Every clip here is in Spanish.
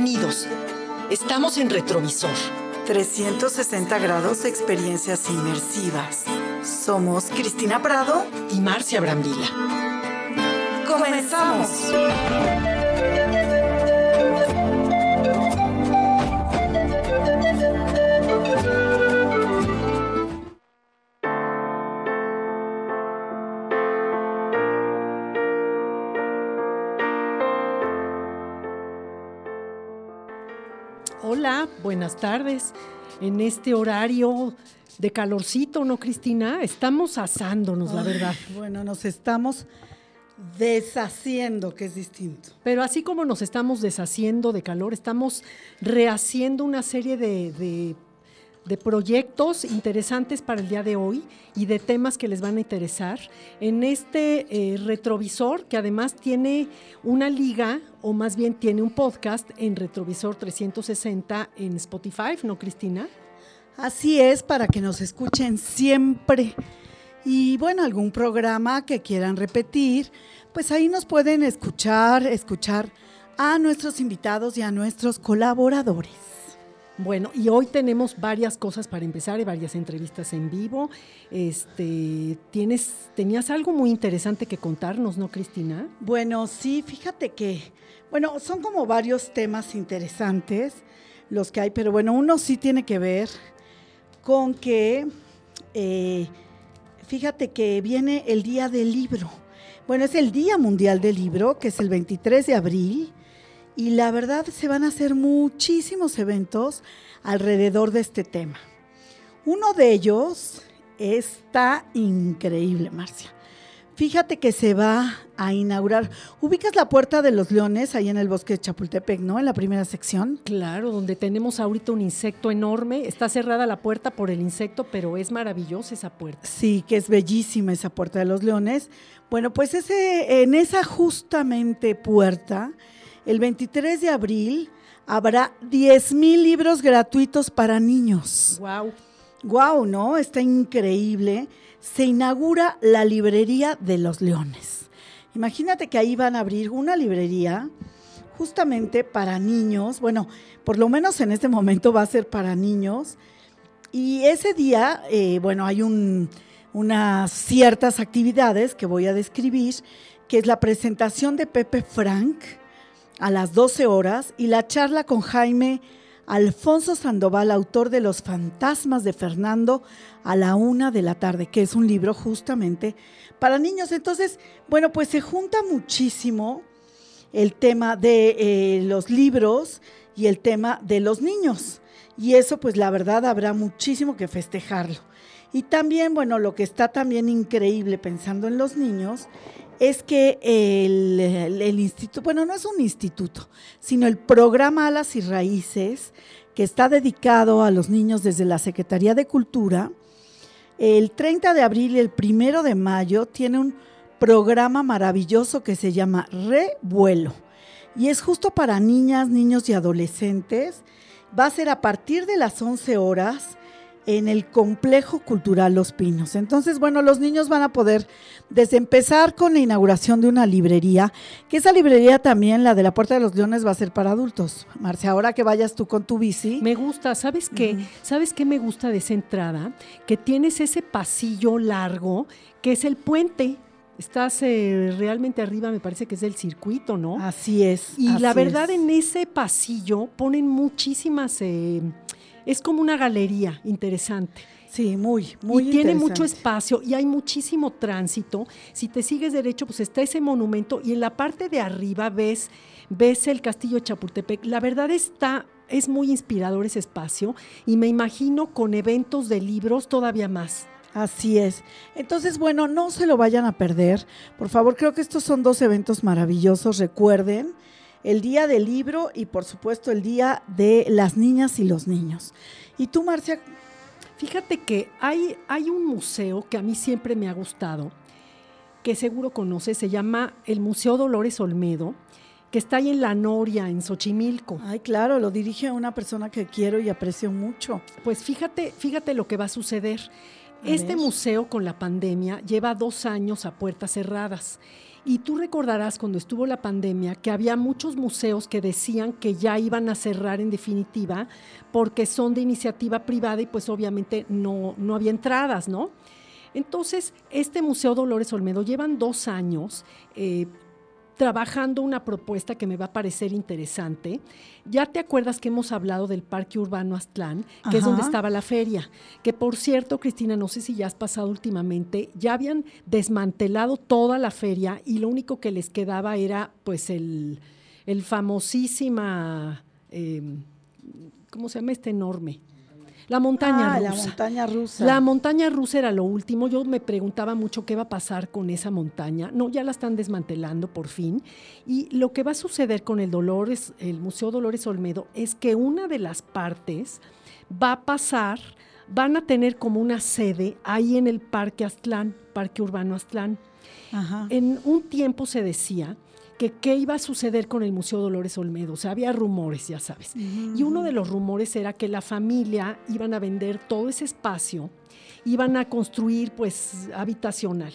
Bienvenidos. Estamos en Retrovisor. 360 grados de experiencias inmersivas. Somos Cristina Prado y Marcia Brambila. ¡Comenzamos! Buenas tardes. En este horario de calorcito, ¿no, Cristina? Estamos asándonos, la verdad. Bueno, nos estamos deshaciendo, que es distinto. Pero así como nos estamos deshaciendo de calor, estamos rehaciendo una serie de, de, de, proyectos interesantes para el día de hoy y de temas que les van a interesar en este eh, retrovisor que además tiene una liga o más bien tiene un podcast en Retrovisor 360 en Spotify, ¿no, Cristina? Así es, para que nos escuchen siempre. Y bueno, algún programa que quieran repetir, pues ahí nos pueden escuchar, escuchar a nuestros invitados y a nuestros colaboradores. Bueno, y hoy tenemos varias cosas para empezar, y varias entrevistas en vivo. Este, tienes, tenías algo muy interesante que contarnos, ¿no, Cristina? Bueno, sí, fíjate que, bueno, son como varios temas interesantes los que hay, pero bueno, uno sí tiene que ver con que, eh, fíjate que viene el Día del Libro. Bueno, es el Día Mundial del Libro, que es el 23 de abril, y la verdad se van a hacer muchísimos eventos alrededor de este tema. Uno de ellos está increíble, Marcia. Fíjate que se va a inaugurar. Ubicas la Puerta de los Leones ahí en el bosque de Chapultepec, ¿no? En la primera sección. Claro, donde tenemos ahorita un insecto enorme. Está cerrada la puerta por el insecto, pero es maravillosa esa puerta. Sí, que es bellísima esa Puerta de los Leones. Bueno, pues ese, en esa justamente puerta, el 23 de abril, habrá 10 mil libros gratuitos para niños. ¡Wow! ¡Wow! ¿No? Está increíble se inaugura la librería de los leones. Imagínate que ahí van a abrir una librería justamente para niños, bueno, por lo menos en este momento va a ser para niños, y ese día, eh, bueno, hay un, unas ciertas actividades que voy a describir, que es la presentación de Pepe Frank a las 12 horas y la charla con Jaime Alfonso Sandoval, autor de Los fantasmas de Fernando, a la una de la tarde, que es un libro justamente para niños. Entonces, bueno, pues se junta muchísimo el tema de eh, los libros y el tema de los niños. Y eso, pues la verdad, habrá muchísimo que festejarlo. Y también, bueno, lo que está también increíble pensando en los niños es que el, el, instituto, bueno, no es un instituto, sino el programa Alas y Raíces, que está dedicado a los niños desde la Secretaría de Cultura, el 30 de abril y el 1 de mayo tiene un programa maravilloso que se llama Revuelo. Y es justo para niñas, niños y adolescentes. Va a ser a partir de las 11 horas en el complejo cultural Los Pinos. Entonces, bueno, los niños van a poder desde empezar con la inauguración de una librería, que esa librería también, la de la Puerta de los Leones, va a ser para adultos. Marcia, ahora que vayas tú con tu bici. Me gusta, ¿sabes qué? ¿Sabes qué me gusta de esa entrada? Que tienes ese pasillo largo, que es el puente estás eh, realmente arriba, me parece que es del circuito, ¿no? Así es. Y así la verdad es. en ese pasillo ponen muchísimas, eh, es como una galería interesante. Sí, muy, muy Y tiene mucho espacio y hay muchísimo tránsito. Si te sigues derecho, pues está ese monumento y en la parte de arriba ves, ves el castillo de Chapultepec. La verdad está, es muy inspirador ese espacio y me imagino con eventos de libros todavía más. Así es. Entonces, bueno, no se lo vayan a perder. Por favor, creo que estos son dos eventos maravillosos. Recuerden, el Día del Libro y, por supuesto, el Día de las Niñas y los Niños. ¿Y tú, Marcia? Fíjate que hay, hay un museo que a mí siempre me ha gustado, que seguro conoces, se llama el Museo Dolores Olmedo, que está ahí en La Noria, en Xochimilco. Ay, claro, lo dirige una persona que quiero y aprecio mucho. Pues fíjate, fíjate lo que va a suceder Este ver. museo con la pandemia lleva dos años a puertas cerradas. Y tú recordarás cuando estuvo la pandemia que había muchos museos que decían que ya iban a cerrar en definitiva porque son de iniciativa privada y pues obviamente no, no había entradas, ¿no? Entonces, este Museo Dolores Olmedo llevan dos años eh, trabajando una propuesta que me va a parecer interesante. Ya te acuerdas que hemos hablado del Parque Urbano Aztlán, que es donde estaba la feria, que por cierto, Cristina, no sé si ya has pasado últimamente, ya habían desmantelado toda la feria y lo único que les quedaba era pues el, el famosísima, eh, ¿cómo se llama este enorme? La montaña Ah, rusa. la montaña rusa. La montaña rusa era lo último. Yo me preguntaba mucho qué va a pasar con esa montaña. No, ya la están desmantelando por fin. Y lo que va a suceder con el Dolores, el Museo Dolores Olmedo, es que una de las partes va a pasar, van a tener como una sede ahí en el Parque Aztlán, Parque Urbano Aztlán. Ajá. En un tiempo se decía que qué iba a suceder con el Museo Dolores Olmedo. O sea, había rumores, ya sabes. Y uno de los rumores era que la familia iban a vender todo ese espacio, iban a construir pues habitacional.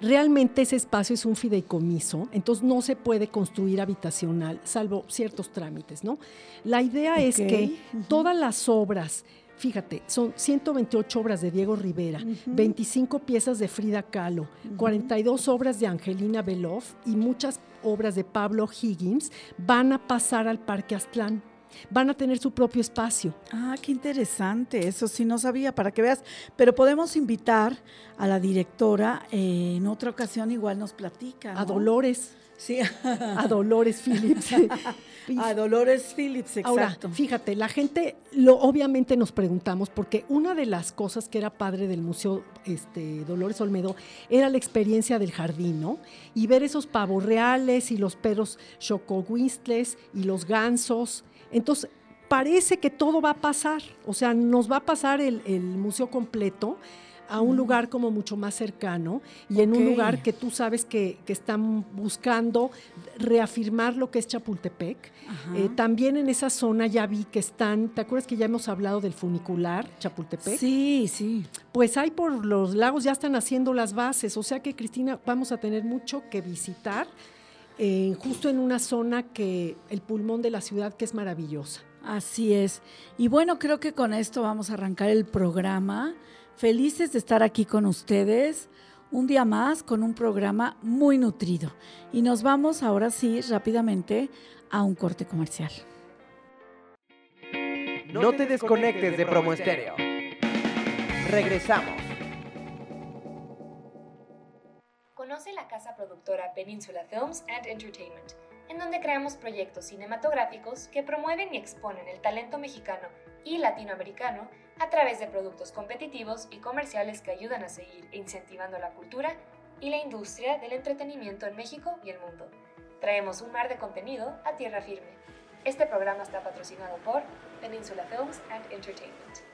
Realmente ese espacio es un fideicomiso, entonces no se puede construir habitacional, salvo ciertos trámites, ¿no? La idea es que todas las obras, fíjate, son 128 obras de Diego Rivera, 25 piezas de Frida Kahlo, 42 obras de Angelina Beloff y muchas obras de Pablo Higgins van a pasar al Parque Aztlán. Van a tener su propio espacio. Ah, qué interesante. Eso sí no sabía, para que veas. Pero podemos invitar a la directora eh, en otra ocasión, igual nos platica. A. Dolores, Sí, a Dolores Phillips. a Dolores Phillips, Ahora, exacto. fíjate, la gente, lo, obviamente nos preguntamos, porque una de las cosas que era padre del Museo este, Dolores Olmedo era la experiencia del jardín, ¿no? Y ver esos pavos reales y los perros chocohuistles y los gansos. Entonces, parece que todo va a pasar, o sea, nos va a pasar el, el museo completo a un lugar como mucho más cercano y en un lugar que tú sabes que, que están buscando reafirmar lo que es Chapultepec. Eh, también en esa zona ya vi que están, ¿te acuerdas que ya hemos hablado del funicular Chapultepec? Sí, sí. Pues ahí por los lagos ya están haciendo las bases, o sea que Cristina, vamos a tener mucho que visitar, eh, justo en una zona que, el pulmón de la ciudad que es maravillosa. Así es. Y bueno, creo que con esto vamos a arrancar el programa. Felices de estar aquí con ustedes un día más con un programa muy nutrido. Y nos vamos ahora sí rápidamente a un corte comercial. No te desconectes de Promo Estéreo. Regresamos. Conoce la casa productora Peninsula Films and Entertainment, en donde creamos proyectos cinematográficos que promueven y exponen el talento mexicano y latinoamericano a través de productos competitivos y comerciales que ayudan a seguir incentivando la cultura y la industria del entretenimiento en México y el mundo. Traemos un mar de contenido a tierra firme. Este programa está patrocinado por Peninsula Films and Entertainment.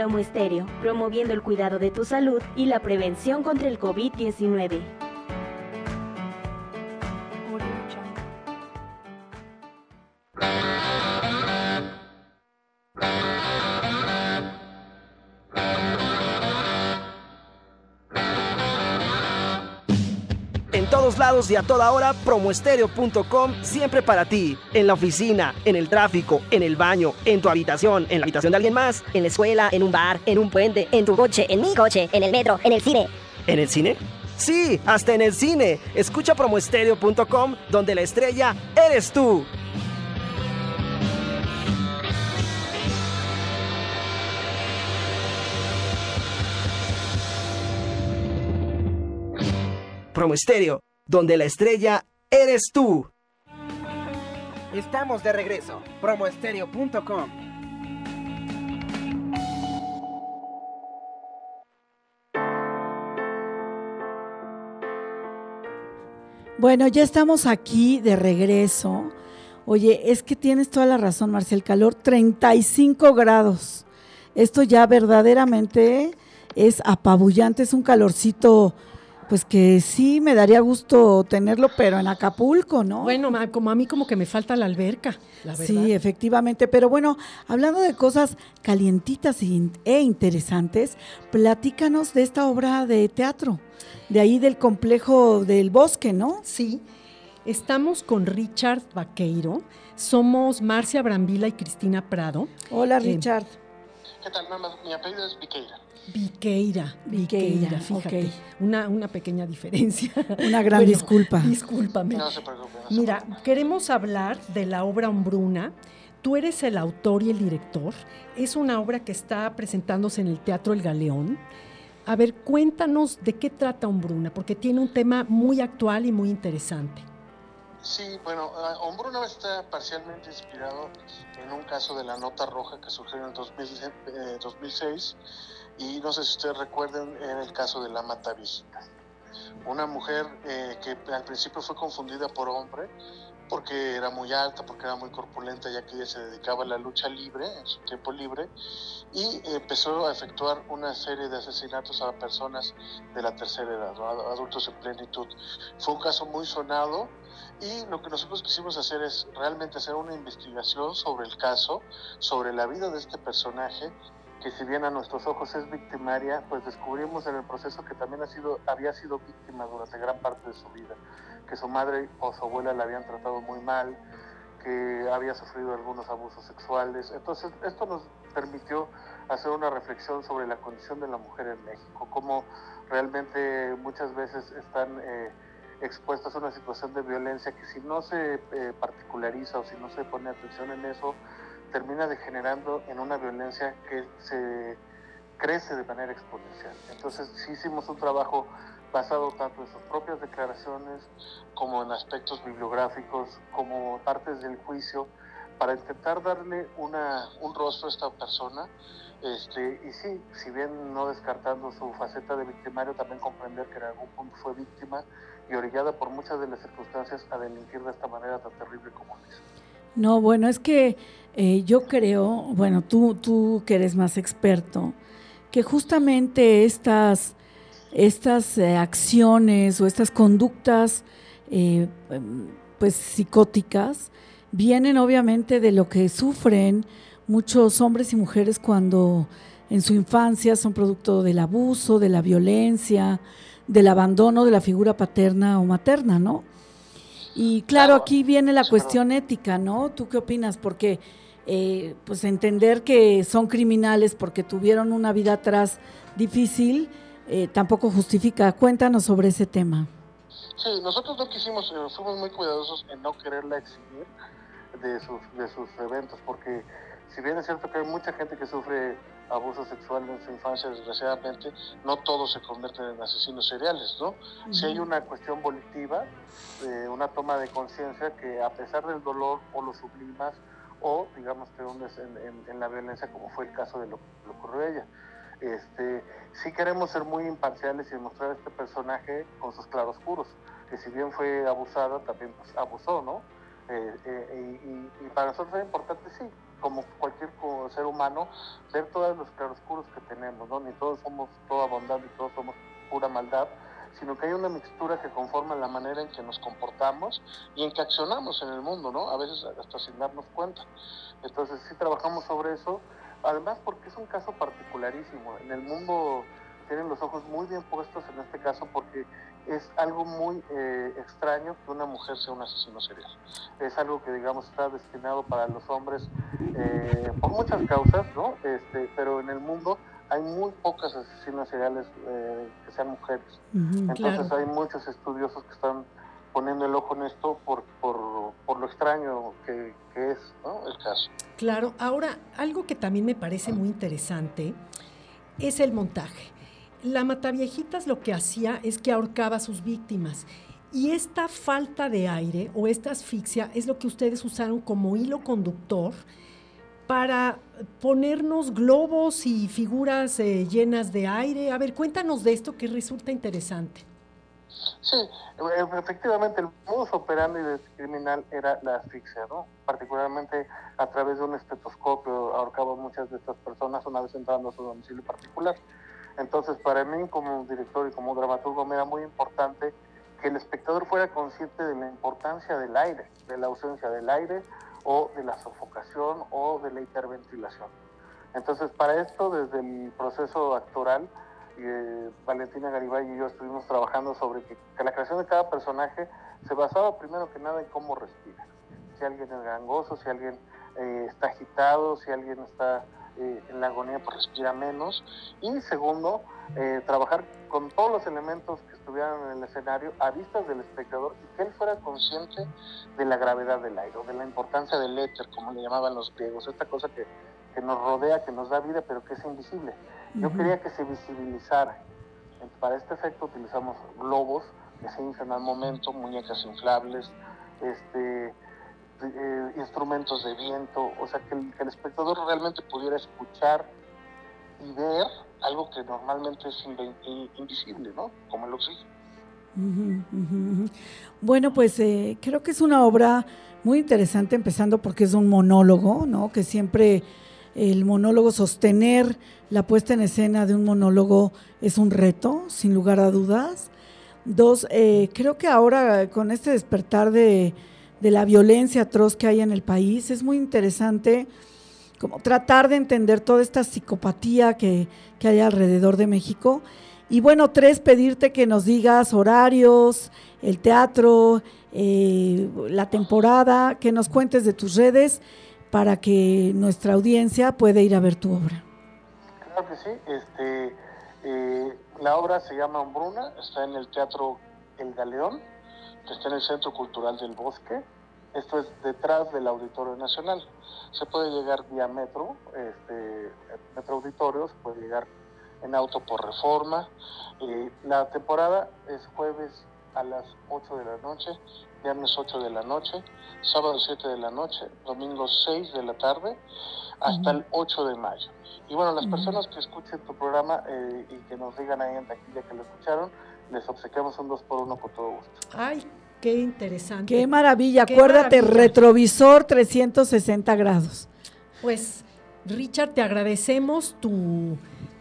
Promo Estéreo, promoviendo el cuidado de tu salud y la prevención contra el COVID-19. Todos lados y a toda hora, promoestereo.com siempre para ti. En la oficina, en el tráfico, en el baño, en tu habitación, en la habitación de alguien más, en la escuela, en un bar, en un puente, en tu coche, en mi coche, en el metro, en el cine. ¿En el cine? Sí, hasta en el cine. Escucha promoestereo.com donde la estrella eres tú. Promo Estéreo, donde la estrella eres tú. Estamos de regreso. Promoestereo.com. Bueno, ya estamos aquí de regreso. Oye, es que tienes toda la razón, Marcel. Calor 35 grados. Esto ya verdaderamente es apabullante, es un calorcito pues que sí me daría gusto tenerlo, pero en Acapulco, ¿no? Bueno, como a mí como que me falta la alberca, la verdad. Sí, efectivamente, pero bueno, hablando de cosas calientitas e interesantes, platícanos de esta obra de teatro, de ahí del complejo del bosque, ¿no? Sí. Estamos con Richard Vaqueiro, somos Marcia Brambila y Cristina Prado. Hola, eh, Richard. ¿Qué tal? Mi apellido es Viqueira. Viqueira, Viqueira, fíjate. Una, una pequeña diferencia. Una gran disculpa. Discúlpame. No se preocupe. Mira, queremos hablar de la obra Hombruna. Tú eres el autor y el director. Es una obra que está presentándose en el Teatro El Galeón. A ver, cuéntanos de qué trata Hombruna, porque tiene un tema muy actual y muy interesante. Sí, bueno, ah, Hombruna está parcialmente inspirado en un caso de la nota roja que surgió en el 2006 y no sé si ustedes recuerden en el caso de la Matavista, una mujer eh, que al principio fue confundida por hombre porque era muy alta, porque era muy corpulenta, ya que ella se dedicaba a la lucha libre, en su tiempo libre, y empezó a efectuar una serie de asesinatos a personas de la tercera edad, adultos en plenitud. Fue un caso muy sonado y lo que nosotros quisimos hacer es realmente hacer una investigación sobre el caso, sobre la vida de este personaje que si bien a nuestros ojos es victimaria, pues descubrimos en el proceso que también ha sido, había sido víctima durante gran parte de su vida, que su madre o su abuela la habían tratado muy mal, que había sufrido algunos abusos sexuales. Entonces, esto nos permitió hacer una reflexión sobre la condición de la mujer en México, cómo realmente muchas veces están eh, expuestas a una situación de violencia que si no se eh, particulariza o si no se pone atención en eso, termina degenerando en una violencia que se crece de manera exponencial. Entonces sí hicimos un trabajo basado tanto en sus propias declaraciones como en aspectos bibliográficos, como partes del juicio, para intentar darle una, un rostro a esta persona. Este, y sí, si bien no descartando su faceta de victimario, también comprender que en algún punto fue víctima y orillada por muchas de las circunstancias a delinquir de esta manera tan terrible como es. No, bueno, es que eh, yo creo, bueno, tú, tú que eres más experto, que justamente estas, estas eh, acciones o estas conductas eh, pues psicóticas vienen obviamente de lo que sufren muchos hombres y mujeres cuando en su infancia son producto del abuso, de la violencia, del abandono de la figura paterna o materna, ¿no? Y claro, aquí viene la cuestión ética, ¿no? ¿Tú qué opinas? Porque eh, pues entender que son criminales porque tuvieron una vida atrás difícil eh, tampoco justifica. Cuéntanos sobre ese tema. Sí, nosotros no quisimos, eh, fuimos muy cuidadosos en no quererla exhibir de sus, de sus eventos, porque si bien es cierto que hay mucha gente que sufre abuso sexual en su infancia, desgraciadamente, no todos se convierten en asesinos seriales, ¿no? Si hay una cuestión volitiva, una toma de conciencia que a pesar del dolor o lo sublimas o digamos te hundes en, la violencia como fue el caso de lo que ocurrió a ella. Este, sí queremos ser muy imparciales y demostrar a este personaje con sus claroscuros, que si bien fue abusada, también pues, abusó, ¿no? Eh, eh, y, para nosotros es importante, sí, como cualquier ser humano, ver todos los claroscuros que tenemos, ¿no? Ni todos somos toda bondad, ni todos somos pura maldad, sino que hay una mixtura que conforma la manera en que nos comportamos y en que accionamos en el mundo, ¿no? A veces hasta sin darnos cuenta. Entonces sí trabajamos sobre eso, además porque es un caso particularísimo. En el mundo tienen los ojos muy bien puestos en este caso porque es algo muy eh, extraño que una mujer sea un asesino serial. Es algo que, digamos, está destinado para los hombres eh, por muchas causas, ¿no? Este, pero en el mundo hay muy pocas asesinos seriales eh, que sean mujeres. Entonces hay muchos estudiosos que están poniendo el ojo en esto por, por, por lo extraño que, que es ¿no? el caso. Claro, ahora algo que también me parece muy interesante es el montaje la Mataviejitas lo que hacía es que ahorcaba a sus víctimas. Y esta falta de aire o esta asfixia es lo que ustedes usaron como hilo conductor para ponernos globos y figuras eh, llenas de aire. A ver, cuéntanos de esto que resulta interesante. Sí, e-, efectivamente el modus operandi del criminal era la asfixia, ¿no? Particularmente a través de un estetoscopio ahorcaba muchas de estas personas una vez entrando a su domicilio particular. Entonces, para mí como director y como dramaturgo me era muy importante que el espectador fuera consciente de la importancia del aire, de la ausencia del aire o de la sofocación o de la hiperventilación. Entonces, para esto, desde el proceso actoral, eh, Valentina Garibay y yo estuvimos trabajando sobre que, la creación de cada personaje se basaba primero que nada en cómo respira. Si alguien es gangoso, si alguien eh, está agitado, si alguien está eh, en la agonía pues respira menos. Y segundo, eh, trabajar con todos los elementos que estuvieran en el escenario a vistas del espectador y que él fuera consciente de la gravedad del aire, de la importancia del éter, como le llamaban los griegos, esta cosa que, que nos rodea, que nos da vida, pero que es invisible. Yo quería que se visibilizara. Para este efecto utilizamos globos que se inflan al momento, muñecas inflables, este, eh, instrumentos de viento, o sea, que el, espectador realmente pudiera escuchar y ver algo que normalmente es invisible, ¿no? Como el oxígeno. Bueno, pues eh, creo que es una obra muy interesante, empezando porque es un monólogo, ¿no? Que siempre el monólogo, sostener la puesta en escena de un monólogo es un reto, sin lugar a dudas. Dos, eh, creo que ahora con este despertar de, la violencia atroz que hay en el país. Es muy interesante como tratar de entender toda esta psicopatía que, hay alrededor de México. Y bueno, tres, pedirte que nos digas horarios, el teatro, eh, la temporada, que nos cuentes de tus redes para que nuestra audiencia pueda ir a ver tu obra. Claro que sí. Este, eh, la obra se llama Hombruna, está en el Teatro El Galeón está en el Centro Cultural del Bosque. Esto es detrás del Auditorio Nacional. Se puede llegar vía metro, este, metro auditorios, puede llegar en auto por reforma. Eh, la temporada es jueves a las 8 de la noche, viernes 8 de la noche, sábado 7 de la noche, domingo 6 de la tarde, hasta el 8 de mayo. Y bueno, las personas que escuchen tu programa eh, y que nos digan ahí en taquilla que lo escucharon, les obsequiamos un 2 por 1 con todo gusto. Ay, qué interesante. Qué maravilla. Acuérdate, retrovisor 360 grados. Pues, Richard, te agradecemos tu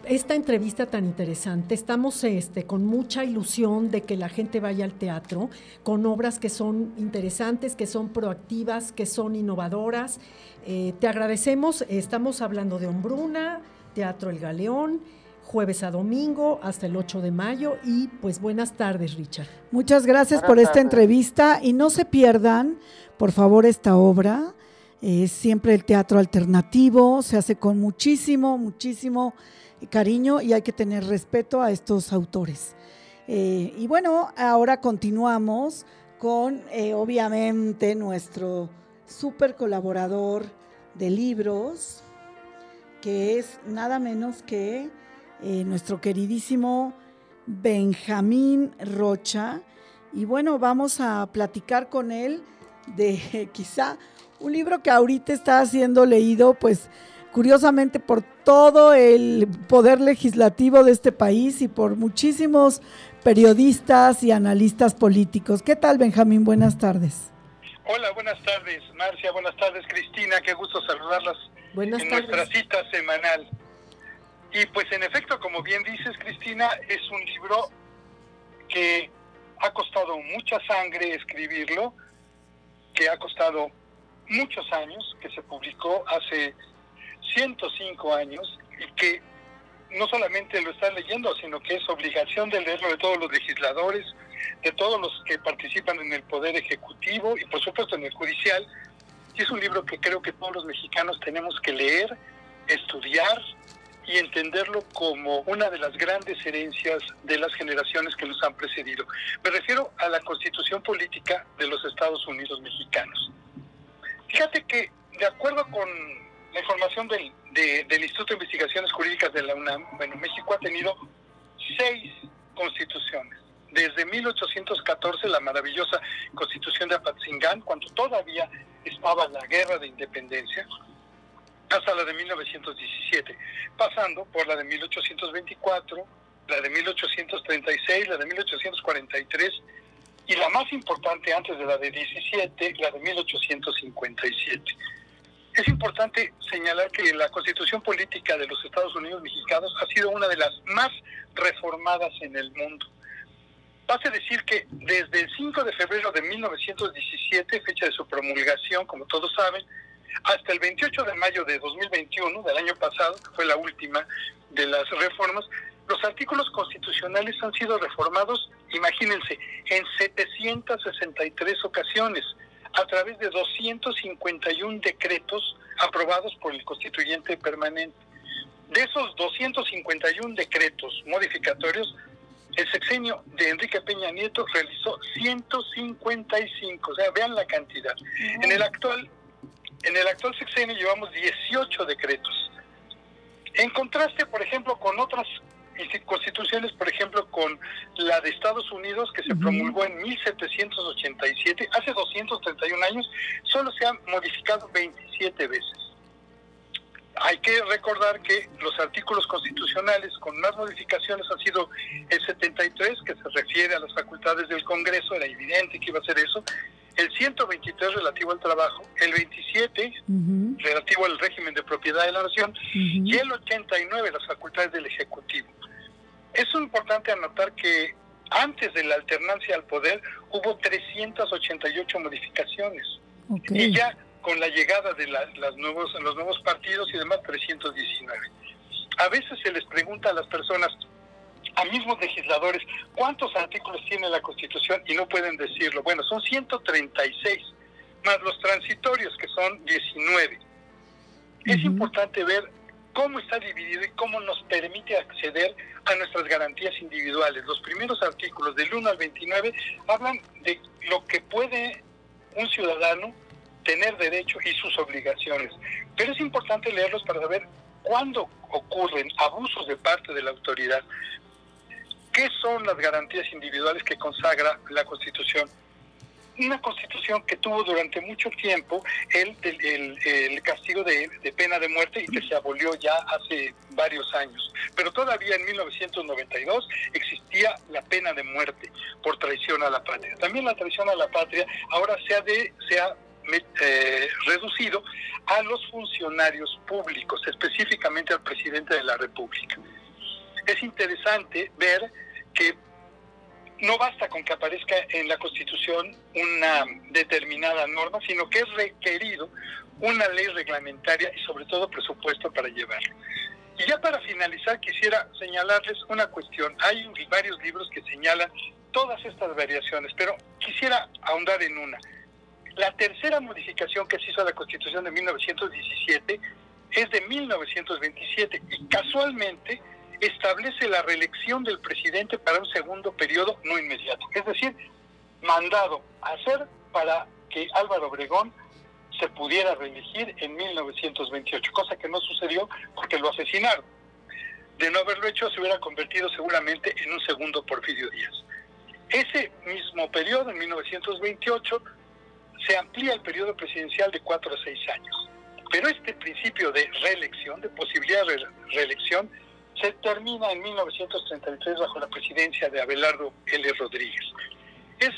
esta entrevista tan interesante. Estamos este, con mucha ilusión de que la gente vaya al teatro, con obras que son interesantes, que son proactivas, que son innovadoras. Eh, te agradecemos. Estamos hablando de Hombruna, Teatro El Galeón jueves a domingo hasta el 8 de mayo y pues buenas tardes Richard. Muchas gracias por esta entrevista y no se pierdan por favor esta obra. Es siempre el teatro alternativo, se hace con muchísimo, muchísimo cariño y hay que tener respeto a estos autores. Eh, y bueno, ahora continuamos con eh, obviamente nuestro super colaborador de libros, que es nada menos que eh, nuestro queridísimo Benjamín Rocha. Y bueno, vamos a platicar con él de quizá un libro que ahorita está siendo leído, pues curiosamente por todo el poder legislativo de este país y por muchísimos periodistas y analistas políticos. ¿Qué tal, Benjamín? Buenas tardes. Hola, buenas tardes, Marcia. Buenas tardes, Cristina. Qué gusto saludarlas buenas en tardes. nuestra cita semanal. Y pues en efecto, como bien dices, Cristina, es un libro que ha costado mucha sangre escribirlo, que ha costado muchos años, que se publicó hace 105 años y que no solamente lo están leyendo, sino que es obligación de leerlo de todos los legisladores, de todos los que participan en el Poder Ejecutivo y por supuesto en el Judicial. Y es un libro que creo que todos los mexicanos tenemos que leer, estudiar y entenderlo como una de las grandes herencias de las generaciones que nos han precedido. Me refiero a la constitución política de los Estados Unidos mexicanos. Fíjate que, de acuerdo con la información del, del Instituto de Investigaciones Jurídicas de la UNAM, bueno, México ha tenido seis constituciones. Desde 1814, la maravillosa constitución de Apatzingán, cuando todavía estaba la guerra de independencia, hasta la de 1917, pasando por la de 1824, la de 1836, la de 1843 y la más importante antes de la de 17, la de 1857. Es importante señalar que la constitución política de los Estados Unidos mexicanos ha sido una de las más reformadas en el mundo. Basta decir que desde el 5 de febrero de 1917, fecha de su promulgación, como todos saben, hasta el 28 de mayo de 2021, del año pasado, que fue la última de las reformas, los artículos constitucionales han sido reformados, imagínense, en 763 ocasiones, a través de 251 decretos aprobados por el constituyente permanente. De esos 251 decretos modificatorios, el sexenio de Enrique Peña Nieto realizó 155, o sea, vean la cantidad. En el actual en el actual sexenio llevamos 18 decretos. En contraste, por ejemplo, con otras constituciones, por ejemplo, con la de Estados Unidos, que se promulgó en 1787, hace 231 años, solo se han modificado 27 veces. Hay que recordar que los artículos constitucionales con más modificaciones han sido el 73, que se refiere a las facultades del Congreso, era evidente que iba a ser eso, el 123 relativo al trabajo, el 27 relativo al régimen de propiedad de la nación y el 89 las facultades del Ejecutivo. Es importante anotar que antes de la alternancia al poder hubo 388 modificaciones y ya con la llegada de las nuevos, los nuevos partidos y demás 319. A veces se les pregunta a las personas, a mismos legisladores cuántos artículos tiene la Constitución y no pueden decirlo. Bueno, son 136, más los transitorios que son 19. Es importante ver cómo está dividido y cómo nos permite acceder a nuestras garantías individuales. Los primeros artículos del 1 al 29 hablan de lo que puede un ciudadano tener derecho y sus obligaciones. Pero es importante leerlos para saber cuándo ocurren abusos de parte de la autoridad, ¿Qué son las garantías individuales que consagra la Constitución? Una constitución que tuvo durante mucho tiempo el, el, castigo de, pena de muerte y que se abolió ya hace varios años. Pero todavía en 1992 existía la pena de muerte por traición a la patria. También la traición a la patria ahora se ha, de, se ha eh, reducido a los funcionarios públicos, específicamente al presidente de la República es interesante ver que no basta con que aparezca en la Constitución una determinada norma, sino que es requerido una ley reglamentaria y sobre todo presupuesto para llevarlo. Y ya para finalizar quisiera señalarles una cuestión. Hay varios libros que señalan todas estas variaciones, pero quisiera ahondar en una. La tercera modificación que se hizo a la Constitución de 1917 es de 1927 y casualmente establece la reelección del presidente para un segundo periodo no inmediato. Es decir, mandado a hacer para que Álvaro Obregón se pudiera reelegir en 1928, cosa que no sucedió porque lo asesinaron. De no haberlo hecho, se hubiera convertido seguramente en un segundo Porfirio Díaz. Ese mismo periodo, en 1928, se amplía el periodo presidencial de cuatro a seis años. Pero este principio de reelección, de posibilidad de reelección, se termina en 1933 bajo la presidencia de Abelardo L. Rodríguez. Es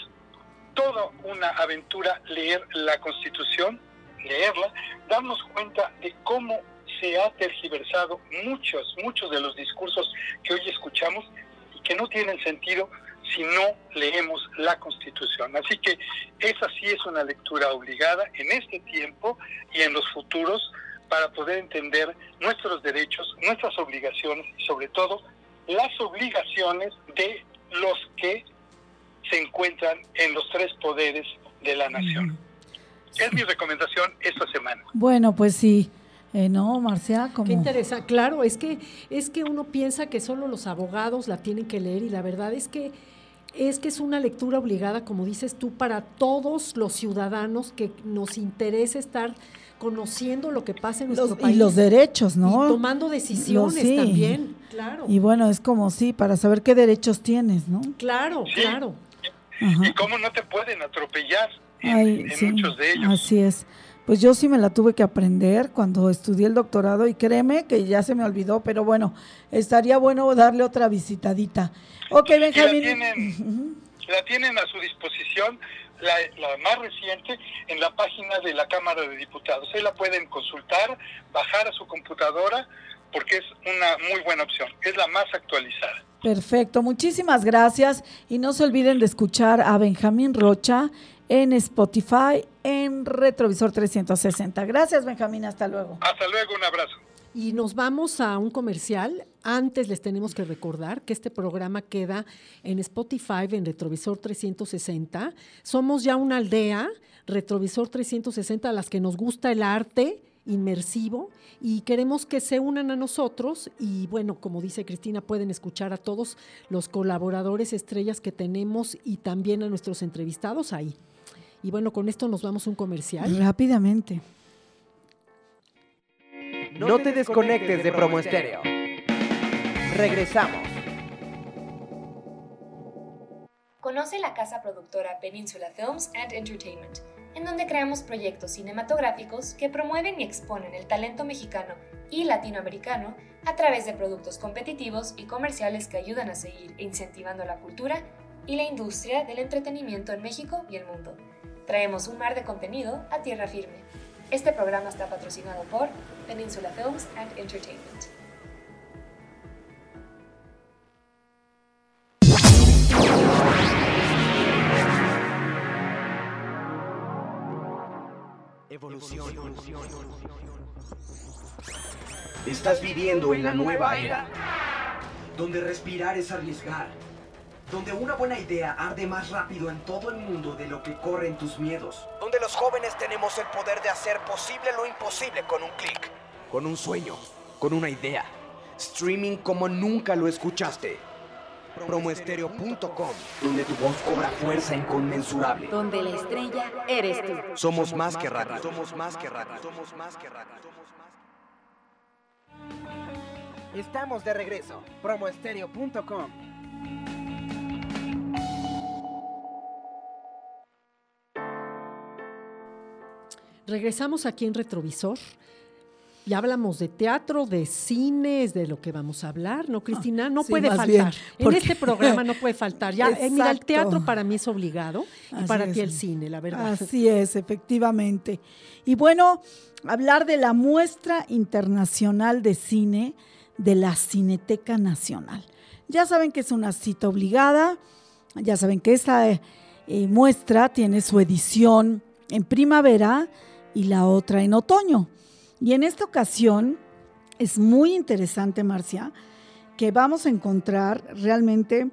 toda una aventura leer la Constitución, leerla, darnos cuenta de cómo se ha tergiversado muchos, muchos de los discursos que hoy escuchamos y que no tienen sentido si no leemos la Constitución. Así que esa sí es una lectura obligada en este tiempo y en los futuros para poder entender nuestros derechos, nuestras obligaciones y sobre todo las obligaciones de los que se encuentran en los tres poderes de la nación. Es mi recomendación esta semana. Bueno, pues sí. Eh, no, Marcia, como... Qué interesante. Claro, es que, es que uno piensa que solo los abogados la tienen que leer y la verdad es que es que es una lectura obligada, como dices tú, para todos los ciudadanos que nos interesa estar conociendo lo que pasa en nuestro país. Y los derechos, ¿no? Y tomando decisiones también, claro. Y bueno, es como sí, para saber qué derechos tienes, ¿no? Claro, claro. Y cómo no te pueden atropellar en, muchos de ellos. Así es. Pues yo sí me la tuve que aprender cuando estudié el doctorado y créeme que ya se me olvidó, pero bueno, estaría bueno darle otra visitadita. Ok, Benjamín. La tienen, la tienen a su disposición, la, la, más reciente, en la página de la Cámara de Diputados. Ahí la pueden consultar, bajar a su computadora, porque es una muy buena opción. Es la más actualizada. Perfecto, muchísimas gracias y no se olviden de escuchar a Benjamín Rocha en Spotify en Retrovisor 360. Gracias, Benjamín. Hasta luego. Hasta luego, un abrazo. Y nos vamos a un comercial. Antes les tenemos que recordar que este programa queda en Spotify, en Retrovisor 360. Somos ya una aldea, Retrovisor 360, a las que nos gusta el arte inmersivo y queremos que se unan a nosotros y bueno, como dice Cristina, pueden escuchar a todos los colaboradores estrellas que tenemos y también a nuestros entrevistados ahí. Y bueno, con esto nos vamos a un comercial. Rápidamente. No te desconectes de Promo Estéreo. Regresamos. Conoce la casa productora Peninsula Films and Entertainment, en donde creamos proyectos cinematográficos que promueven y exponen el talento mexicano y latinoamericano a través de productos competitivos y comerciales que ayudan a seguir incentivando la cultura y la industria del entretenimiento en México y el mundo. Traemos un mar de contenido a tierra firme. Este programa está patrocinado por Peninsula Films and Entertainment. Evolución. Estás viviendo en la nueva era, donde respirar es arriesgar donde una buena idea arde más rápido en todo el mundo de lo que corren tus miedos. Donde los jóvenes tenemos el poder de hacer posible lo imposible con un clic. Con un sueño, con una idea. Streaming como nunca lo escuchaste. Promoestereo.com, donde tu voz cobra fuerza inconmensurable. Donde la estrella eres tú. Somos más que radio. Somos más que radio. Somos más que radio. Estamos de regreso. Promoestereo.com. Regresamos aquí en Retrovisor. Ya hablamos de teatro, de cines, de lo que vamos a hablar, ¿no, Cristina? No puede faltar. en este programa no puede faltar. Ya, eh, mira, el teatro para mí es obligado y para ti el cine, la verdad. Así es, efectivamente. Y bueno, hablar de la muestra internacional de cine de la Cineteca Nacional. Ya saben que es una cita obligada, ya saben que esta eh, muestra tiene su edición en primavera y la otra en otoño. Y en esta ocasión es muy interesante, Marcia, que vamos a encontrar realmente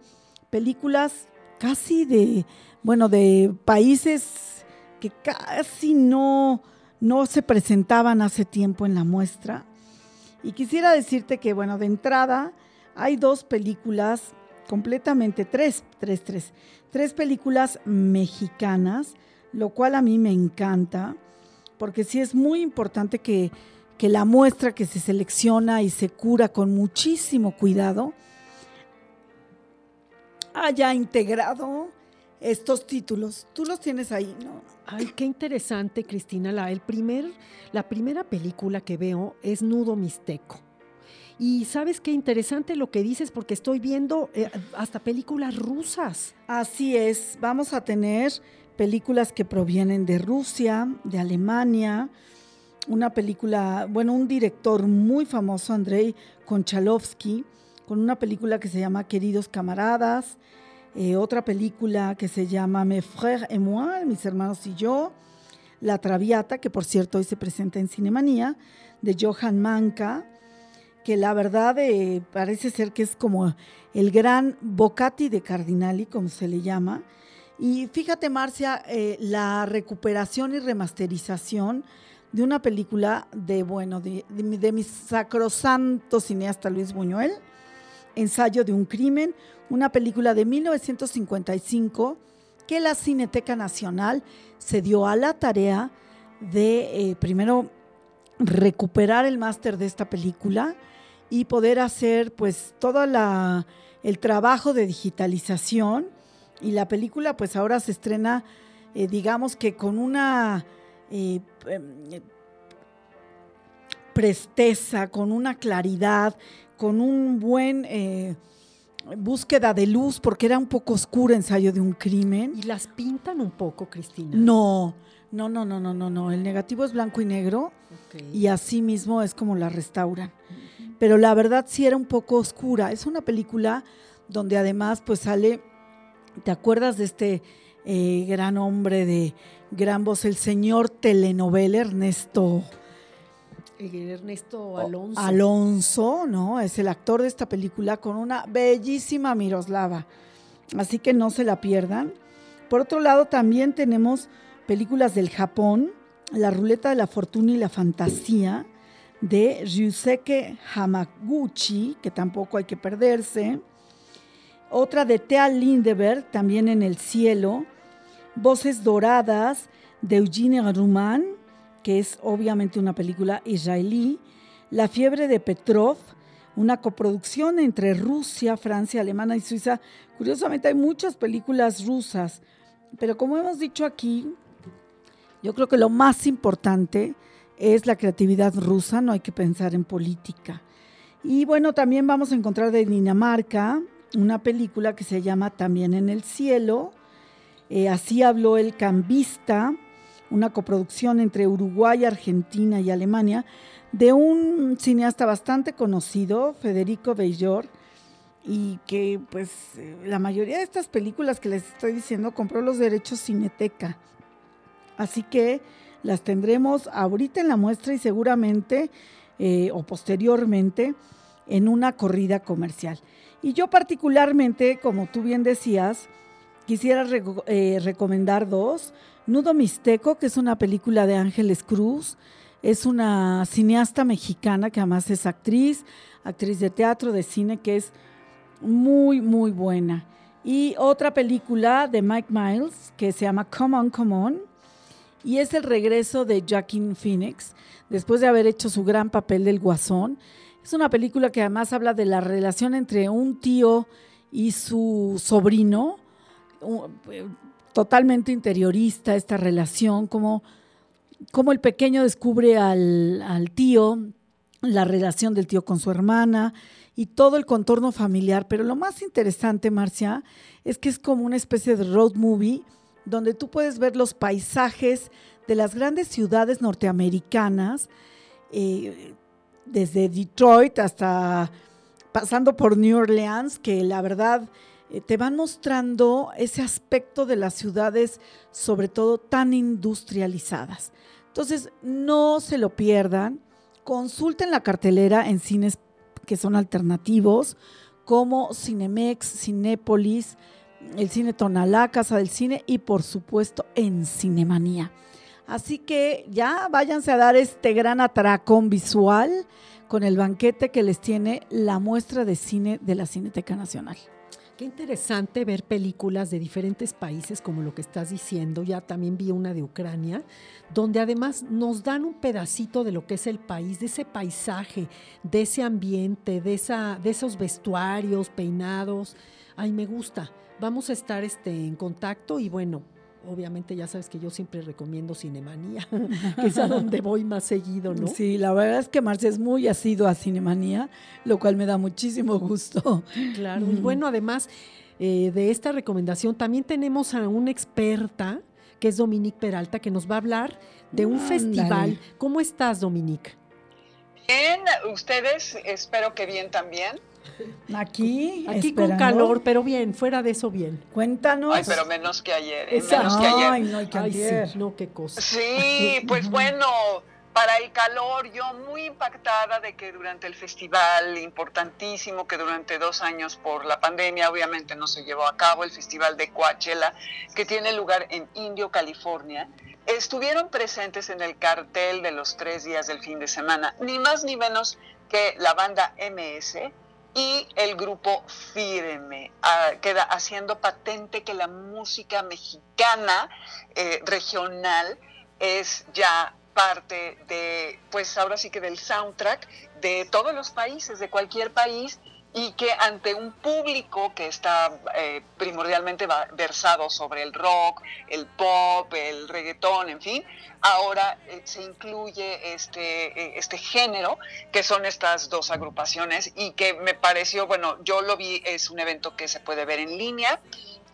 películas casi de, bueno, de países que casi no, no se presentaban hace tiempo en la muestra. Y quisiera decirte que, bueno, de entrada hay dos películas completamente, tres, tres, tres, tres películas mexicanas, lo cual a mí me encanta porque sí es muy importante que, la muestra que se selecciona y se cura con muchísimo cuidado haya integrado estos títulos. Tú los tienes ahí, ¿no? Ay, qué interesante, Cristina. La, el primer, la primera película que veo es Nudo Mixteco. Y sabes qué interesante lo que dices porque estoy viendo eh, hasta películas rusas. Así es, vamos a tener películas que provienen de Rusia, de Alemania, una película, bueno, un director muy famoso, Andrei Konchalovsky, con una película que se llama Queridos Camaradas, eh, otra película que se llama Mes frères et moi, mis hermanos y yo. La Traviata, que por cierto hoy se presenta en Cinemanía, de Johan Manka, que la verdad eh, parece ser que es como el gran Bocati de Cardinali, como se le llama. Y fíjate, Marcia, eh, la recuperación y remasterización de una película de, bueno, de, de, de mi sacrosanto cineasta Luis Buñuel, Ensayo de un crimen, una película de 1955 que la Cineteca Nacional se dio a la tarea de, eh, primero, recuperar el máster de esta película y poder hacer pues todo la, el trabajo de digitalización y la película pues ahora se estrena eh, digamos que con una eh, em, presteza, con una claridad, con un buen eh, búsqueda de luz, porque era un poco oscuro ensayo de un crimen. ¿Y las pintan un poco, Cristina? No, no, no, no, no, no, no. El negativo es blanco y negro okay. y así mismo es como la restauran. Uh -huh. Pero la verdad sí era un poco oscura. Es una película donde además pues sale, ¿te acuerdas de este eh, gran hombre de gran voz, el señor telenovela Ernesto? Ernesto Alonso. Alonso, ¿no? Es el actor de esta película con una bellísima Miroslava. Así que no se la pierdan. Por otro lado, también tenemos películas del Japón, La ruleta de la fortuna y la fantasía, de Ryusuke Hamaguchi, que tampoco hay que perderse. Otra de Thea Lindeberg, también en el cielo. Voces doradas, de Eugene Ruman, que es obviamente una película israelí, La fiebre de Petrov, una coproducción entre Rusia, Francia, Alemania y Suiza. Curiosamente hay muchas películas rusas, pero como hemos dicho aquí, yo creo que lo más importante es la creatividad rusa, no hay que pensar en política. Y bueno, también vamos a encontrar de Dinamarca una película que se llama También en el cielo, eh, así habló el cambista, una coproducción entre Uruguay, Argentina y Alemania, de un cineasta bastante conocido, Federico Bellor, y que pues la mayoría de estas películas que les estoy diciendo compró los derechos Cineteca. Así que las tendremos ahorita en la muestra y seguramente eh, o posteriormente en una corrida comercial. Y yo particularmente, como tú bien decías, quisiera eh, recomendar dos. Nudo Mixteco, que es una película de Ángeles Cruz, es una cineasta mexicana que además es actriz, actriz de teatro, de cine, que es muy, muy buena. Y otra película de Mike Miles que se llama Come On, Come On, y es el regreso de Joaquin Phoenix, después de haber hecho su gran papel del Guasón. Es una película que además habla de la relación entre un tío y su sobrino, totalmente interiorista esta relación, como, como el pequeño descubre al, al tío, la relación del tío con su hermana y todo el contorno familiar. Pero lo más interesante, Marcia, es que es como una especie de road movie donde tú puedes ver los paisajes de las grandes ciudades norteamericanas, eh, desde Detroit hasta pasando por New Orleans, que la verdad eh, te van mostrando ese aspecto de las ciudades, sobre todo tan industrializadas. Entonces, no se lo pierdan, consulten la cartelera en cines que son alternativos, como Cinemex, Cinépolis, el Cine Tonalá, Casa del Cine y por supuesto en Cinemanía. Así que ya váyanse a dar este gran atracón visual con el banquete que les tiene la muestra de cine de la Cineteca Nacional. Qué interesante ver películas de diferentes países, como lo que estás diciendo. Ya también vi una de Ucrania, donde además nos dan un pedacito de lo que es el país, de ese paisaje, de ese ambiente, de, esa, de esos vestuarios, peinados. Ay, me gusta. Vamos a estar este, en contacto y bueno, obviamente ya sabes que yo siempre recomiendo Cinemanía, que es a donde voy más seguido, ¿no? Sí, la verdad es que Marcia es muy asido a Cinemanía, lo cual me da muchísimo gusto. Claro, mm. y bueno, además eh, de esta recomendación, también tenemos a una experta, que es Dominique Peralta, que nos va a hablar de un festival. ¿Cómo estás, Dominique? Bien, ustedes, espero que bien también. Aquí, Aquí con calor, pero bien, fuera de eso bien. Cuéntanos. Ay, pero menos que ayer, ¿eh? Exacto. menos que ayer. Ay, no, que Ay, sí, no, qué cosa. Sí, pues bueno, para el calor, yo muy impactada de que durante el festival importantísimo, que durante dos años por la pandemia obviamente no se llevó a cabo, el festival de Coachella, que tiene lugar en Indio, California, estuvieron presentes en el cartel de los tres días del fin de semana, ni más ni menos que la banda MS y el grupo Firme, ah, queda haciendo patente que la música mexicana eh, regional es ya parte de, pues ahora sí que del soundtrack de todos los países, de cualquier país, y que ante un público que está eh, primordialmente versado sobre el rock, el pop, el reggaetón, en fin, ahora eh, se incluye este, eh, este género, que son estas dos agrupaciones, y que me pareció, bueno, yo lo vi, es un evento que se puede ver en línea,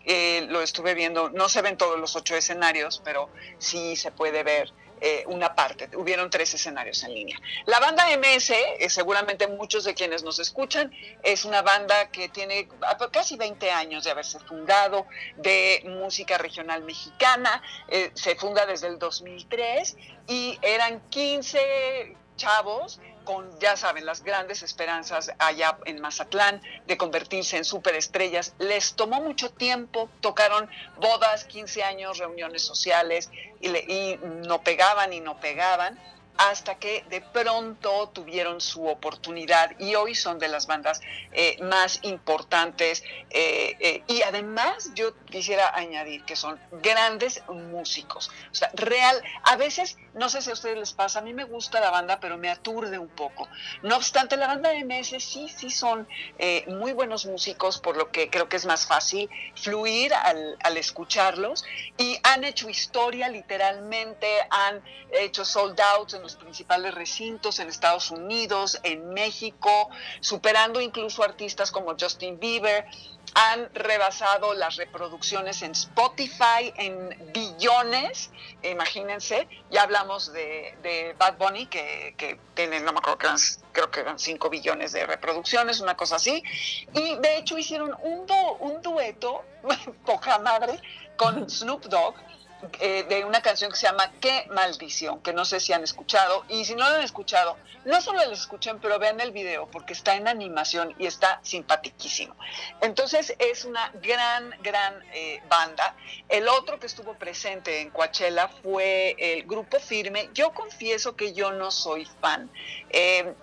eh, lo estuve viendo, no se ven todos los ocho escenarios, pero sí se puede ver eh, una parte. Hubieron tres escenarios en línea. La banda MS, eh, seguramente muchos de quienes nos escuchan, es una banda que tiene casi 20 años de haberse fundado, de música regional mexicana, eh, se funda desde el 2003 y eran 15 chavos con, ya saben, las grandes esperanzas allá en Mazatlán de convertirse en superestrellas. Les tomó mucho tiempo, tocaron bodas, 15 años, reuniones sociales y, le- y no pegaban y no pegaban hasta que de pronto tuvieron su oportunidad y hoy son de las bandas eh, más importantes eh, eh, y además yo quisiera añadir que son grandes músicos, o sea, real, a veces, no sé si a ustedes les pasa, a mí me gusta la banda pero me aturde un poco, no obstante la banda de MS sí, sí son muy buenos músicos por lo que creo que es más fácil fluir al, escucharlos y han hecho historia literalmente, han hecho sold outs en los principales recintos en Estados Unidos, en México, superando incluso artistas como Justin Bieber. Han rebasado las reproducciones en Spotify en billones, imagínense. Ya hablamos de, Bad Bunny, que, que tiene, no me acuerdo, que creo que eran 5 billones de reproducciones, una cosa así. Y de hecho hicieron un, un dueto, poca madre, con Snoop Dogg eh, de una canción que se llama Qué maldición, que no sé si han escuchado. Y si no lo han escuchado, no solo lo escuchen, pero vean el video, porque está en animación y está simpatiquísimo. Entonces es una gran, gran eh, banda. El otro que estuvo presente en Coachella fue el grupo Firme. Yo confieso que yo no soy fan eh,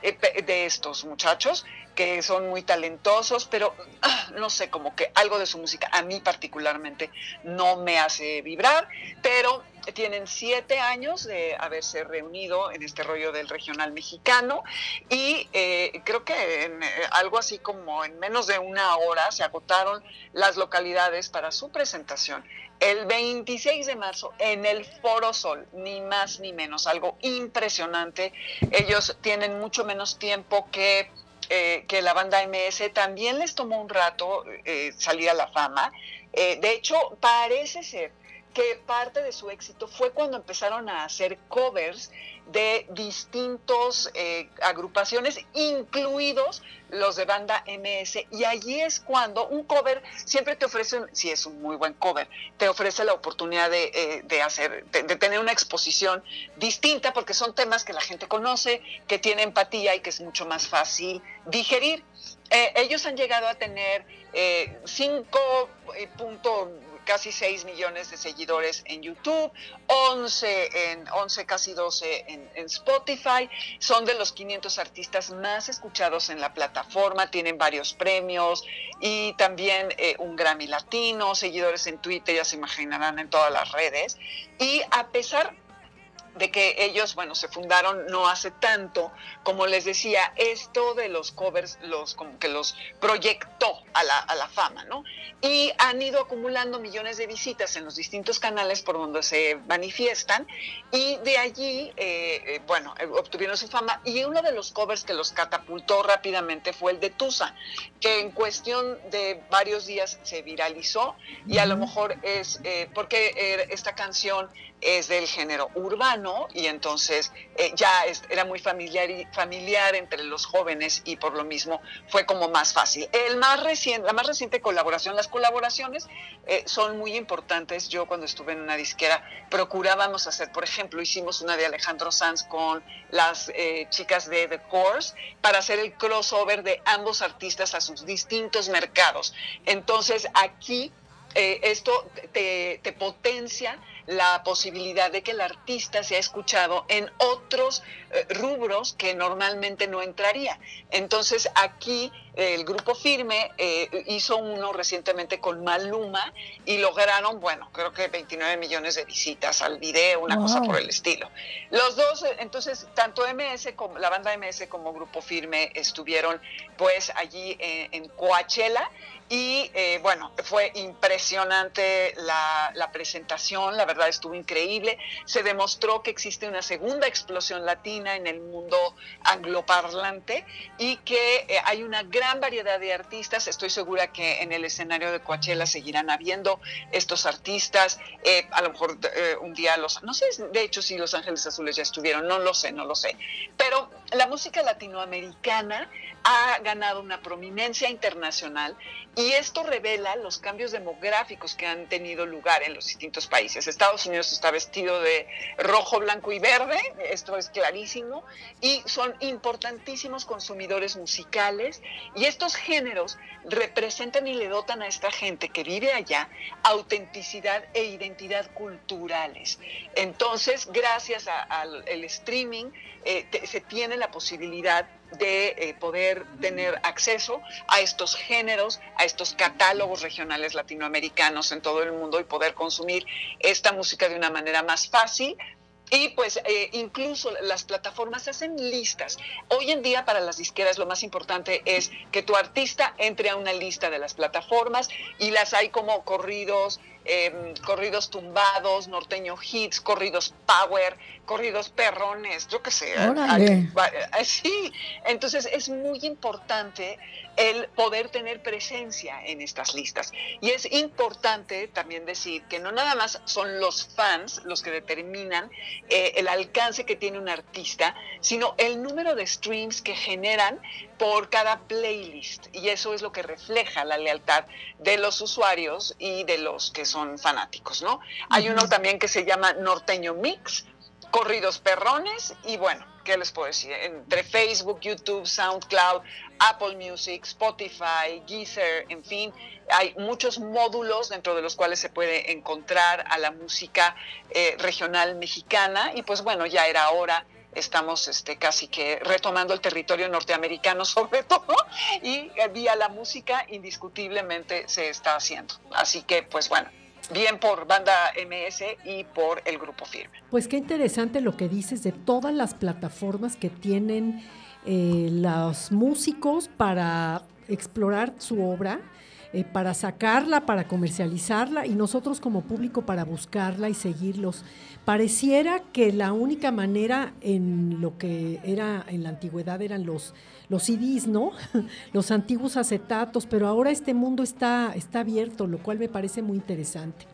de estos muchachos que son muy talentosos, pero ah, no sé, como que algo de su música a mí particularmente no me hace vibrar, pero tienen siete años de haberse reunido en este rollo del regional mexicano y eh, creo que en, eh, algo así como en menos de una hora se agotaron las localidades para su presentación. El 26 de marzo en el Foro Sol, ni más ni menos, algo impresionante. Ellos tienen mucho menos tiempo que eh, que la banda MS también les tomó un rato eh, salir a la fama. Eh, de hecho, parece ser que parte de su éxito fue cuando empezaron a hacer covers de distintos eh, agrupaciones, incluidos los de banda MS. Y allí es cuando un cover siempre te ofrece, si es un muy buen cover, te ofrece la oportunidad de, eh, de hacer, de, tener una exposición distinta, porque son temas que la gente conoce, que tiene empatía y que es mucho más fácil digerir. Eh, ellos han llegado a tener eh, 5 casi 6 millones de seguidores en YouTube, 11, en, 11 casi 12 en, Spotify, son de los 500 artistas más escuchados en la plataforma, tienen varios premios y también eh, un Grammy latino, seguidores en Twitter, ya se imaginarán en todas las redes, y a pesar de que ellos, bueno, se fundaron no hace tanto, como les decía, esto de los covers, los como que los proyectó a la, a la fama, ¿no? Y han ido acumulando millones de visitas en los distintos canales por donde se manifiestan, y de allí, eh, eh, bueno, obtuvieron su fama, y uno de los covers que los catapultó rápidamente fue el de Tusa, que en cuestión de varios días se viralizó, y a lo mejor es, eh, porque esta canción es del género urbano, y entonces eh, ya era muy familiar, familiar entre los jóvenes y por lo mismo fue como más fácil. El más la más reciente colaboración, las colaboraciones eh, son muy importantes. Yo cuando estuve en una disquera procurábamos hacer, por ejemplo, hicimos una de Alejandro Sanz con las eh, chicas de The Course para hacer el crossover de ambos artistas a sus distintos mercados. Entonces aquí esto te potencia la posibilidad de que el artista sea escuchado en otros eh, rubros que normalmente no entraría. Entonces aquí el grupo Firme eh, hizo uno recientemente con Maluma y lograron, bueno, creo que 29 millones de visitas al video, una cosa por el estilo. Los dos, eh, entonces, tanto MS como la banda MS como Grupo Firme estuvieron pues allí en Coachella y eh, bueno, fue impresionante la, presentación, la verdad estuvo increíble. Se demostró que existe una segunda explosión latina en el mundo angloparlante y que eh, hay una gran variedad de artistas. Estoy segura que en el escenario de Coachella seguirán habiendo estos artistas. Eh, a lo mejor un día los, no sé, de hecho si Los Ángeles Azules ya estuvieron, no lo sé, no lo sé. Pero la música latinoamericana ha ganado una prominencia internacional y esto revela los cambios demográficos que han tenido lugar en los distintos países. Estados Unidos está vestido de rojo, blanco y verde, esto es clarísimo, y son importantísimos consumidores musicales y estos géneros representan y le dotan a esta gente que vive allá autenticidad e identidad culturales. Entonces, gracias al streaming, eh, se tiene la posibilidad de eh, poder tener acceso a estos géneros, a estos catálogos regionales latinoamericanos en todo el mundo y poder consumir esta música de una manera más fácil, y pues eh, incluso las plataformas hacen listas. Hoy en día para las disqueras lo más importante es que tu artista entre a una lista de las plataformas y las hay como corridos, Em, corridos tumbados, norteño hits, corridos power, corridos perrones, yo qué sé. Eh, sí, entonces es muy importante el poder tener presencia en estas listas. Y es importante también decir que no nada más son los fans los que determinan eh, el alcance que tiene un artista, sino el número de streams que generan por cada playlist y eso es lo que refleja la lealtad de los usuarios y de los que son fanáticos, ¿no? Hay uno también que se llama Norteño Mix, corridos perrones y bueno, ¿qué les puedo decir? Entre Facebook, YouTube, SoundCloud, Apple Music, Spotify, Geezer, en fin, hay muchos módulos dentro de los cuales se puede encontrar a la música eh, regional mexicana y pues bueno, ya era hora estamos este, casi que retomando el territorio norteamericano sobre todo y eh, vía la música indiscutiblemente se está haciendo. Así que pues bueno, bien por banda MS y por el grupo firme. Pues qué interesante lo que dices de todas las plataformas que tienen eh, los músicos para explorar su obra eh, para sacarla, para comercializarla y nosotros como público para buscarla y seguirlos. Pareciera que la única manera en lo que era en la antigüedad eran los, los CDs, ¿no? los antiguos acetatos, pero ahora este mundo está, está abierto, lo cual me parece muy interesante.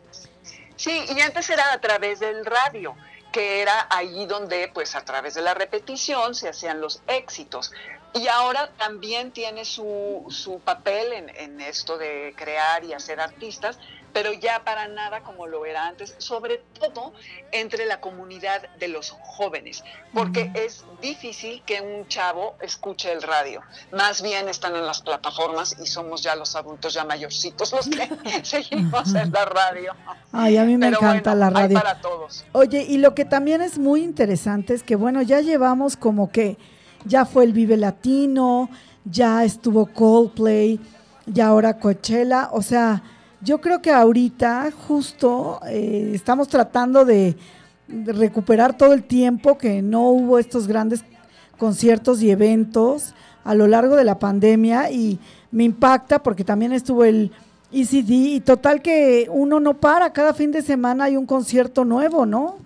Sí, y antes era a través del radio que era allí donde, pues a través de la repetición, se hacían los éxitos. Y ahora también tiene su, su papel en, en, esto de crear y hacer artistas, pero ya para nada como lo era antes, sobre todo entre la comunidad de los jóvenes, porque es difícil que un chavo escuche el radio. Más bien están en las plataformas y somos ya los adultos ya mayorcitos los que seguimos en la radio. Ay, a mí me encanta la radio. para todos. Oye, y lo que también es muy interesante es que, bueno, ya llevamos como que ya fue el Vive Latino, ya estuvo Coldplay, ya ahora Coachella, o sea, yo creo que ahorita justo eh, estamos tratando de, recuperar todo el tiempo que no hubo estos grandes conciertos y eventos a lo largo de la pandemia y me impacta porque también estuvo el ECD y total que uno no para, cada fin de semana hay un concierto nuevo, ¿no?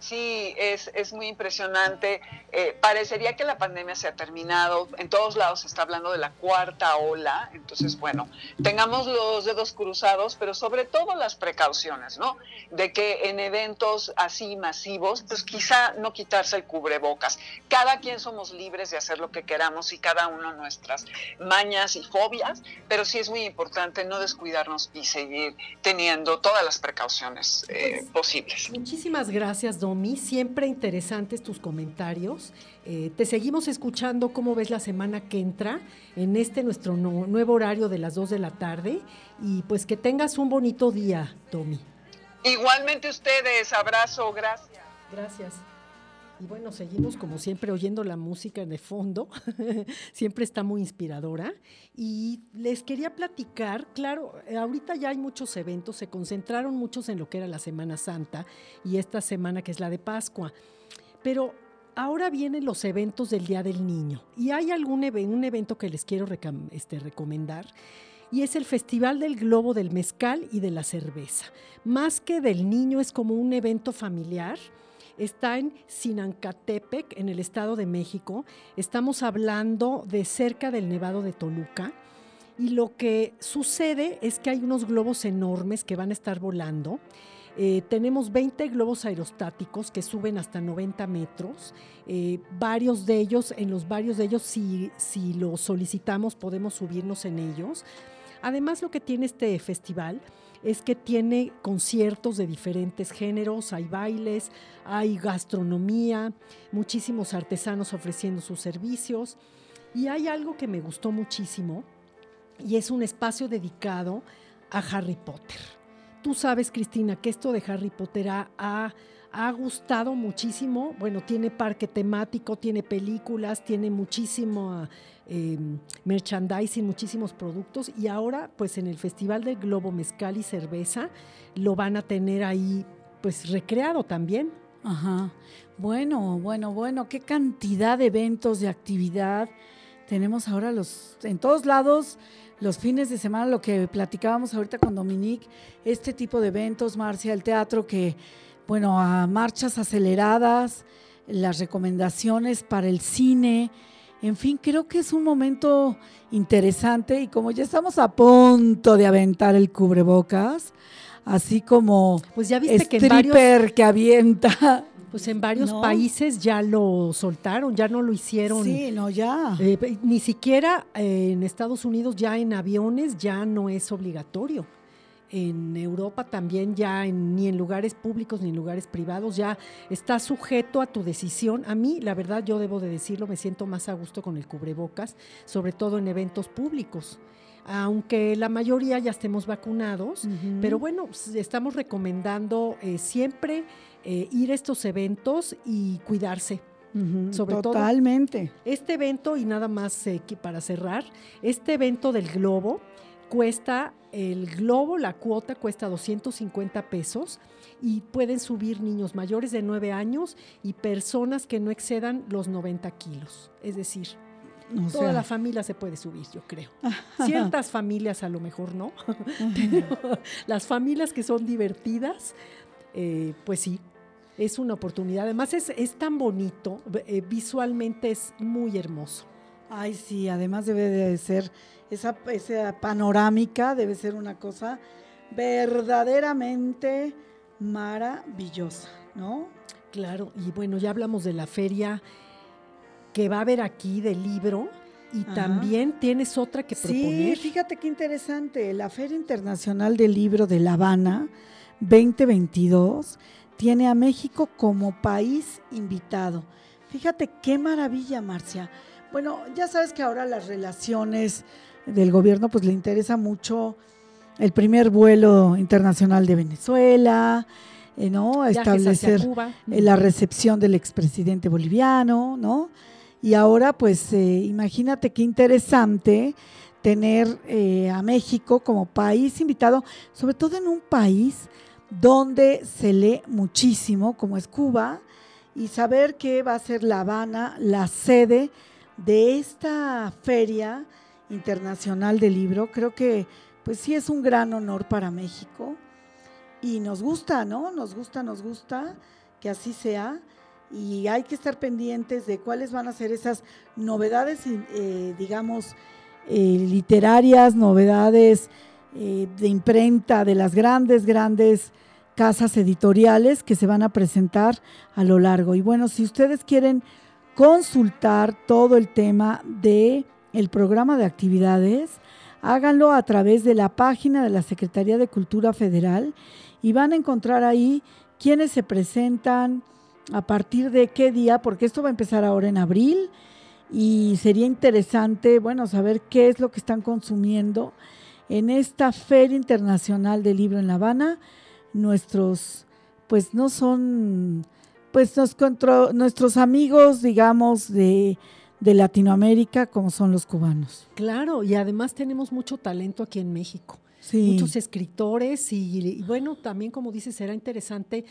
Sí, es, es muy impresionante. Eh, parecería que la pandemia se ha terminado. En todos lados se está hablando de la cuarta ola. Entonces, bueno, tengamos los dedos cruzados, pero sobre todo las precauciones, ¿no? De que en eventos así masivos, pues quizá no quitarse el cubrebocas. Cada quien somos libres de hacer lo que queramos y cada uno nuestras mañas y fobias, pero sí es muy importante no descuidarnos y seguir teniendo todas las precauciones eh, posibles. Muchísimas gracias, Domi. Siempre interesantes tus comentarios. Eh, te seguimos escuchando cómo ves la semana que entra en este nuestro nu- nuevo horario de las 2 de la tarde. Y pues que tengas un bonito día, Domi. Igualmente ustedes, abrazo, gracias. Gracias. Y bueno, seguimos como siempre oyendo la música de fondo, siempre está muy inspiradora. Y les quería platicar, claro, ahorita ya hay muchos eventos, se concentraron muchos en lo que era la Semana Santa y esta semana que es la de Pascua, pero ahora vienen los eventos del Día del Niño y hay algún un evento que les quiero este, recomendar y es el Festival del Globo del Mezcal y de la Cerveza. Más que del niño, es como un evento familiar. Está en Sinancatepec, en el Estado de México. Estamos hablando de cerca del Nevado de Toluca. Y lo que sucede es que hay unos globos enormes que van a estar volando. Eh, tenemos 20 globos aerostáticos que suben hasta 90 metros. Eh, varios de ellos, en los varios de ellos, si, si los solicitamos, podemos subirnos en ellos. Además, lo que tiene este festival es que tiene conciertos de diferentes géneros, hay bailes, hay gastronomía, muchísimos artesanos ofreciendo sus servicios. Y hay algo que me gustó muchísimo y es un espacio dedicado a Harry Potter. Tú sabes, Cristina, que esto de Harry Potter ha, ha- gustado muchísimo. Bueno, tiene parque temático, tiene películas, tiene muchísimo eh, merchandising, muchísimos productos. Y ahora, pues en el Festival del Globo Mezcal y Cerveza, lo van a tener ahí, pues recreado también. Ajá. Bueno, bueno, bueno, qué cantidad de eventos, de actividad. Tenemos ahora los, en todos lados, los fines de semana, lo que platicábamos ahorita con Dominique, este tipo de eventos, Marcia, el teatro que, bueno, a marchas aceleradas, las recomendaciones para el cine, en fin, creo que es un momento interesante y como ya estamos a punto de aventar el cubrebocas, así como Pues ya viste que en stripper varios- que avienta. Pues en varios ¿No? países ya lo soltaron, ya no lo hicieron. Sí, no, ya. Eh, ni siquiera eh, en Estados Unidos ya en aviones ya no es obligatorio. En Europa también ya en- ni en lugares públicos ni en lugares privados ya está sujeto a tu decisión. A mí, la verdad, yo debo de decirlo, me siento más a gusto con el cubrebocas, sobre todo en eventos públicos. Aunque la mayoría ya estemos vacunados, pero bueno, estamos recomendando eh, siempre eh, ir a estos eventos y cuidarse. Sobre todo Totalmente. este evento, y nada más eh, para cerrar, este evento del globo cuesta, el globo, la cuota cuesta 250 pesos y pueden subir niños mayores de 9 años y personas que no excedan los 90 kilos. Es decir, O toda sea. la familia se puede subir, yo creo. Ciertas familias a lo mejor no, pero las familias que son divertidas, eh, pues sí, es una oportunidad. Además es, es tan bonito, eh, visualmente es muy hermoso. Ay, sí, además debe de ser esa, esa panorámica, debe ser una cosa verdaderamente maravillosa, ¿no? Claro, y bueno, ya hablamos de la feria que va a haber aquí del libro y Ajá. también tienes otra que Sí, proponer. fíjate qué interesante. La Feria Internacional del Libro de La Habana 2022 tiene a México como país invitado. Fíjate qué maravilla, Marcia. Bueno, ya sabes que ahora las relaciones del gobierno pues le interesa mucho el primer vuelo internacional de Venezuela, eh, ¿no? Establecer Cuba. eh, la recepción del expresidente boliviano, ¿no? Y ahora, pues, eh, imagínate qué interesante tener a México como país invitado, sobre todo en un país donde se lee muchísimo, como es Cuba, y saber que va a ser La Habana la sede de esta feria internacional del libro, creo que pues sí es un gran honor para México y nos gusta, ¿no? Nos gusta, nos gusta que así sea y hay que estar pendientes de cuáles van a ser esas novedades, eh, digamos, eh, literarias, novedades eh, de imprenta de las grandes, grandes casas editoriales que se van a presentar a lo largo. Y bueno, si ustedes quieren consultar todo el tema de el programa de actividades, háganlo a través de la página de la Secretaría de Cultura Federal y van a encontrar ahí quienes se presentan, a partir de qué día, porque esto va a empezar ahora en abril y sería interesante, bueno, saber qué es lo que están consumiendo en esta Feria Internacional del Libro en La Habana. Nuestros, pues no son, pues nos nuestros amigos, digamos, de, de Latinoamérica, como son los cubanos. Claro, y además tenemos mucho talento aquí en México. Sí. Muchos escritores y, y, bueno, también como dices, será interesante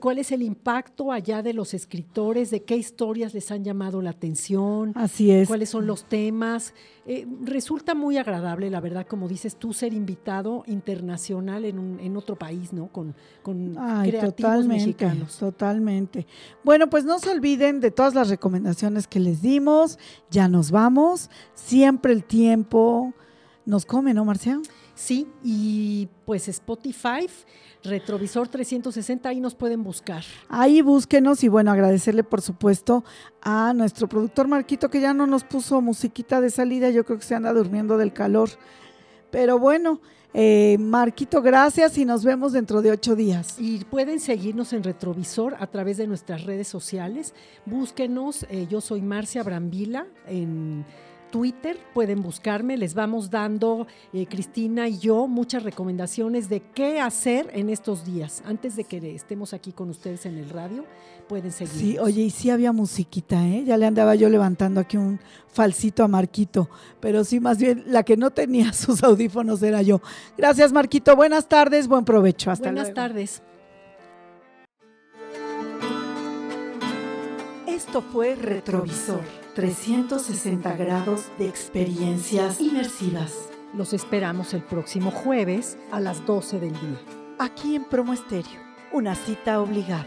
¿Cuál es el impacto allá de los escritores? ¿De qué historias les han llamado la atención? Así es. ¿Cuáles son los temas? Eh, resulta muy agradable, la verdad, como dices tú, ser invitado internacional en, un, en otro país, ¿no? Con, con creativos totalmente, mexicanos. Totalmente. Bueno, pues no se olviden de todas las recomendaciones que les dimos. Ya nos vamos. Siempre el tiempo nos come, ¿no, Marcia? Sí, y pues Spotify Retrovisor 360, ahí nos pueden buscar. Ahí búsquenos y bueno, agradecerle por supuesto a nuestro productor Marquito que ya no nos puso musiquita de salida, yo creo que se anda durmiendo del calor. Pero bueno, eh, Marquito, gracias y nos vemos dentro de ocho días. Y pueden seguirnos en Retrovisor a través de nuestras redes sociales. Búsquenos, eh, yo soy Marcia Brambila en Twitter, pueden buscarme, les vamos dando, eh, Cristina y yo, muchas recomendaciones de qué hacer en estos días. Antes de que estemos aquí con ustedes en el radio, pueden seguir. Sí, oye, y sí había musiquita, ¿eh? Ya le andaba yo levantando aquí un falsito a Marquito, pero sí, más bien la que no tenía sus audífonos era yo. Gracias, Marquito. Buenas tardes, buen provecho. Hasta Buenas tardes. Esto fue Retrovisor 360 grados de experiencias inmersivas. Los esperamos el próximo jueves a las 12 del día. Aquí en Promo Estéreo, una cita obligada.